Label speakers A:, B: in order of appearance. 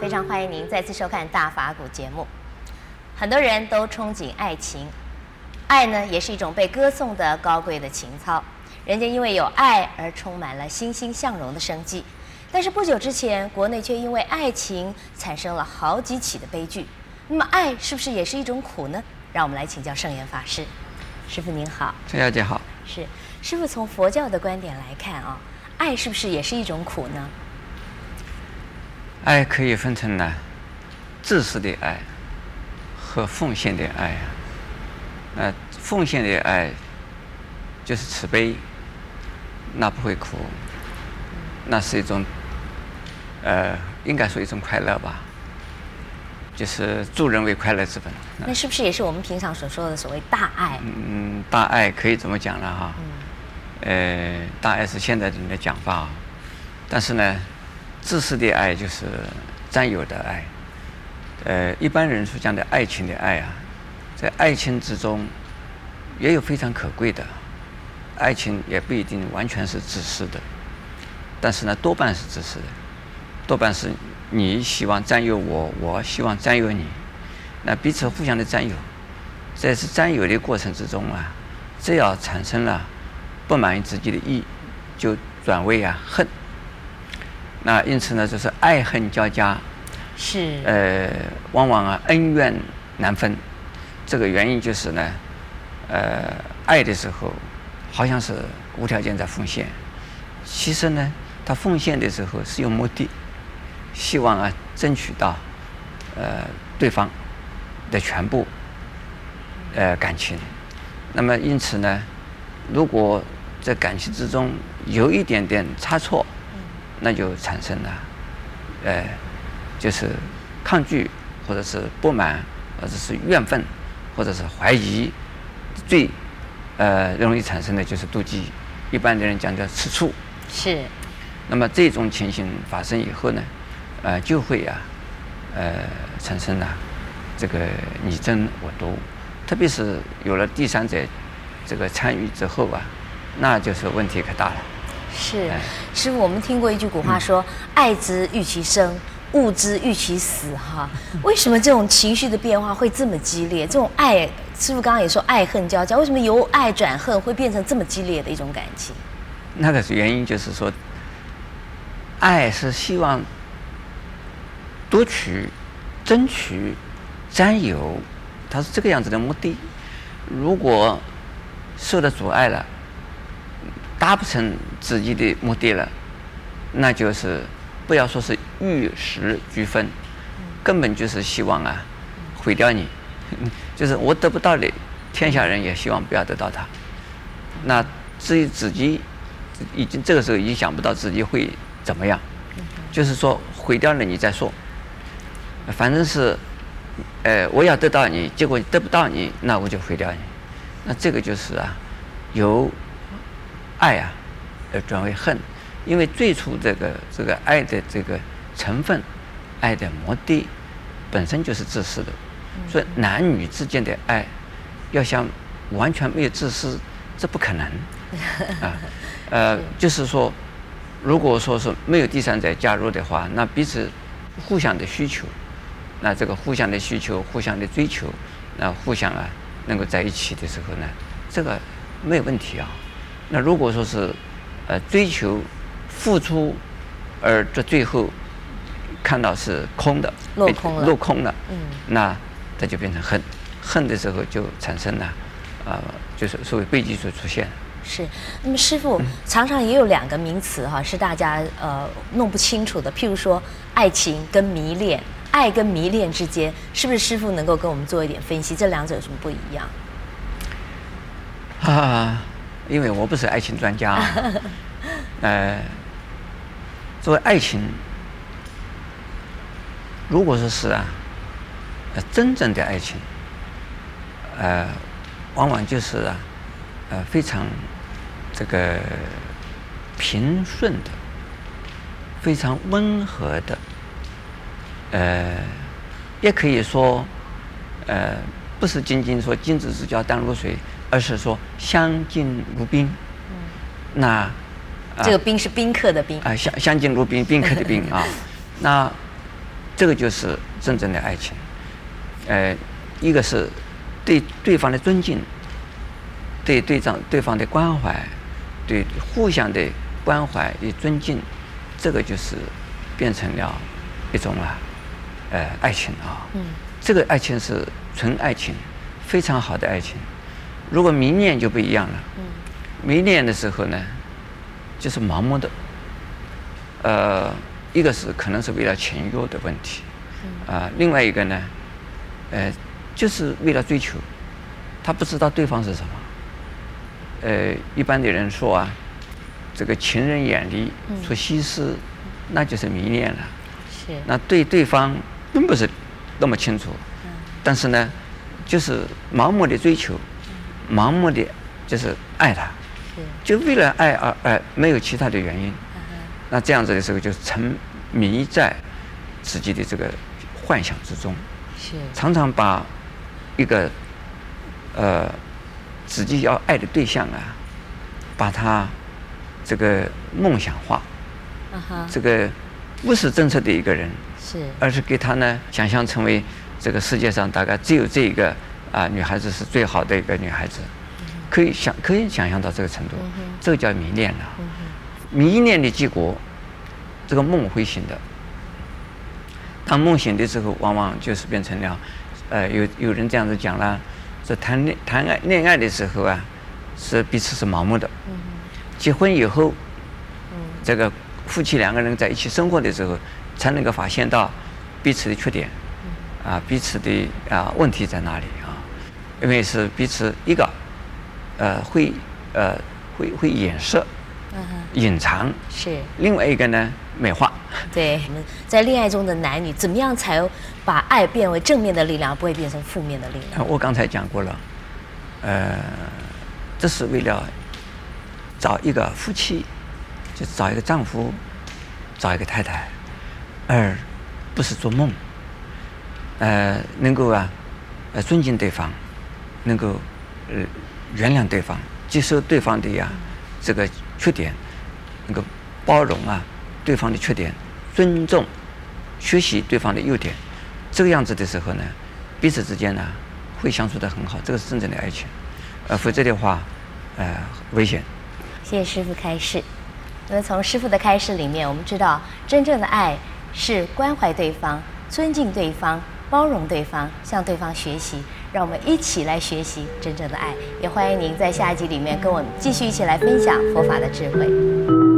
A: 非常欢迎您再次收看《大法古》节目。很多人都憧憬爱情，爱呢也是一种被歌颂的高贵的情操。人家因为有爱而充满了欣欣向荣的生机。但是不久之前，国内却因为爱情产生了好几起的悲剧。那么，爱是不是也是一种苦呢？让我们来请教圣严法师。师傅您好，
B: 陈小姐好。
A: 是师傅从佛教的观点来看啊，爱是不是也是一种苦呢？
B: 爱可以分成呢，自私的爱和奉献的爱啊。那奉献的爱就是慈悲，那不会苦，那是一种，呃，应该说一种快乐吧。就是助人为快乐之本。
A: 那是不是也是我们平常所说的所谓大爱？
B: 嗯，大爱可以这么讲了哈。嗯。呃，大爱是现在人的讲法，但是呢，自私的爱就是占有的爱。呃，一般人所讲的爱情的爱啊，在爱情之中也有非常可贵的。爱情也不一定完全是自私的，但是呢，多半是自私的，多半是。你希望占有我，我希望占有你，那彼此互相的占有，在这占有的过程之中啊，只要产生了不满于自己的意，就转为啊恨。那因此呢，就是爱恨交加，
A: 是
B: 呃，往往啊恩怨难分。这个原因就是呢，呃，爱的时候好像是无条件在奉献，其实呢，他奉献的时候是有目的。希望啊，争取到，呃，对方的全部，呃，感情。那么因此呢，如果在感情之中有一点点差错，那就产生了，呃，就是抗拒，或者是不满，或者是怨愤，或者是怀疑。最，呃，容易产生的就是妒忌。一般的人讲叫吃醋。
A: 是。
B: 那么这种情形发生以后呢？呃，就会啊，呃，产生了这个你争我夺，特别是有了第三者这个参与之后啊，那就是问题可大了。
A: 是，师傅，我们听过一句古话说：“嗯、爱之欲其生，恶之欲其死。”哈，为什么这种情绪的变化会这么激烈？这种爱，师傅刚刚也说爱恨交加，为什么由爱转恨会变成这么激烈的一种感情？
B: 那个是原因，就是说，爱是希望。夺取、争取、占有，它是这个样子的目的。如果受到阻碍了，达不成自己的目的了，那就是不要说是玉石俱焚，根本就是希望啊毁掉你。就是我得不到的，天下人也希望不要得到它。那至于自己，已经这个时候已经想不到自己会怎么样，就是说毁掉了你再说。反正是，呃，我要得到你，结果得不到你，那我就毁掉你。那这个就是啊，由爱啊，而转为恨，因为最初这个这个爱的这个成分，爱的目的本身就是自私的。所以男女之间的爱，要想完全没有自私，这不可能。啊，呃，就是说，如果说是没有第三者加入的话，那彼此互相的需求。那这个互相的需求、互相的追求，那互相啊能够在一起的时候呢，这个没有问题啊。那如果说是呃追求、付出，而这最后看到是空的，
A: 落空了，
B: 落空了，嗯，那这就变成恨，恨的时候就产生了啊、呃，就是所谓悲剧就出现了。
A: 是，那么师父、嗯、常常也有两个名词哈，是大家呃弄不清楚的，譬如说爱情跟迷恋。爱跟迷恋之间，是不是师傅能够跟我们做一点分析？这两者有什么不一样？
B: 啊，因为我不是爱情专家。呃，作为爱情，如果说是啊，真正的爱情，呃，往往就是啊，呃，非常这个平顺的，非常温和的。呃，也可以说，呃，不是仅仅说君子之交淡如水，而是说相敬如宾。嗯。那，
A: 这个宾是宾客的宾。
B: 啊，相相敬如宾，宾客的宾 啊。那这个就是真正的爱情。呃，一个是对对方的尊敬，对对方对方的关怀，对互相的关怀与尊敬，这个就是变成了一种啊，呃，爱情啊。嗯。这个爱情是纯爱情，非常好的爱情。如果迷恋就不一样了。嗯。迷恋的时候呢，就是盲目的。呃，一个是可能是为了情欲的问题，啊、呃，另外一个呢，呃，就是为了追求，他不知道对方是什么。呃，一般的人说啊，这个情人眼里出西施，嗯、那就是迷恋了。是。那对对方并不是那么清楚，嗯、但是呢，就是盲目的追求，盲目的就是爱他，就为了爱而爱，没有其他的原因。那这样子的时候，就沉迷在自己的这个幻想之中，是。常常把一个呃自己要爱的对象啊，把他这个梦想化，这个不是真实的一个人，是，而是给他呢想象成为这个世界上大概只有这一个啊女孩子是最好的一个女孩子，可以想可以想象到这个程度，这个叫迷恋了。迷恋的结果，这个梦会醒的。当梦醒的时候，往往就是变成了，呃，有有人这样子讲了，这谈恋谈爱恋爱的时候啊，是彼此是盲目的。结婚以后，这个夫妻两个人在一起生活的时候，才能够发现到彼此的缺点，啊，彼此的啊问题在哪里啊？因为是彼此一个，呃，会呃会会掩饰。隐藏是另外一个呢，美化。
A: 对，我们在恋爱中的男女，怎么样才把爱变为正面的力量，不会变成负面的力量？
B: 我刚才讲过了，呃，这是为了找一个夫妻，就找一个丈夫，找一个太太，而不是做梦。呃，能够啊，呃，尊敬对方，能够呃原谅对方，接受对方的呀、啊、这个缺点。能够包容啊，对方的缺点，尊重，学习对方的优点，这个样子的时候呢，彼此之间呢会相处的很好，这个是真正的爱情，呃，否则的话，呃，危险。
A: 谢谢师傅开示。那么从师傅的开示里面，我们知道真正的爱是关怀对方、尊敬对方、包容对方、向对方学习。让我们一起来学习真正的爱。也欢迎您在下一集里面跟我们继续一起来分享佛法的智慧。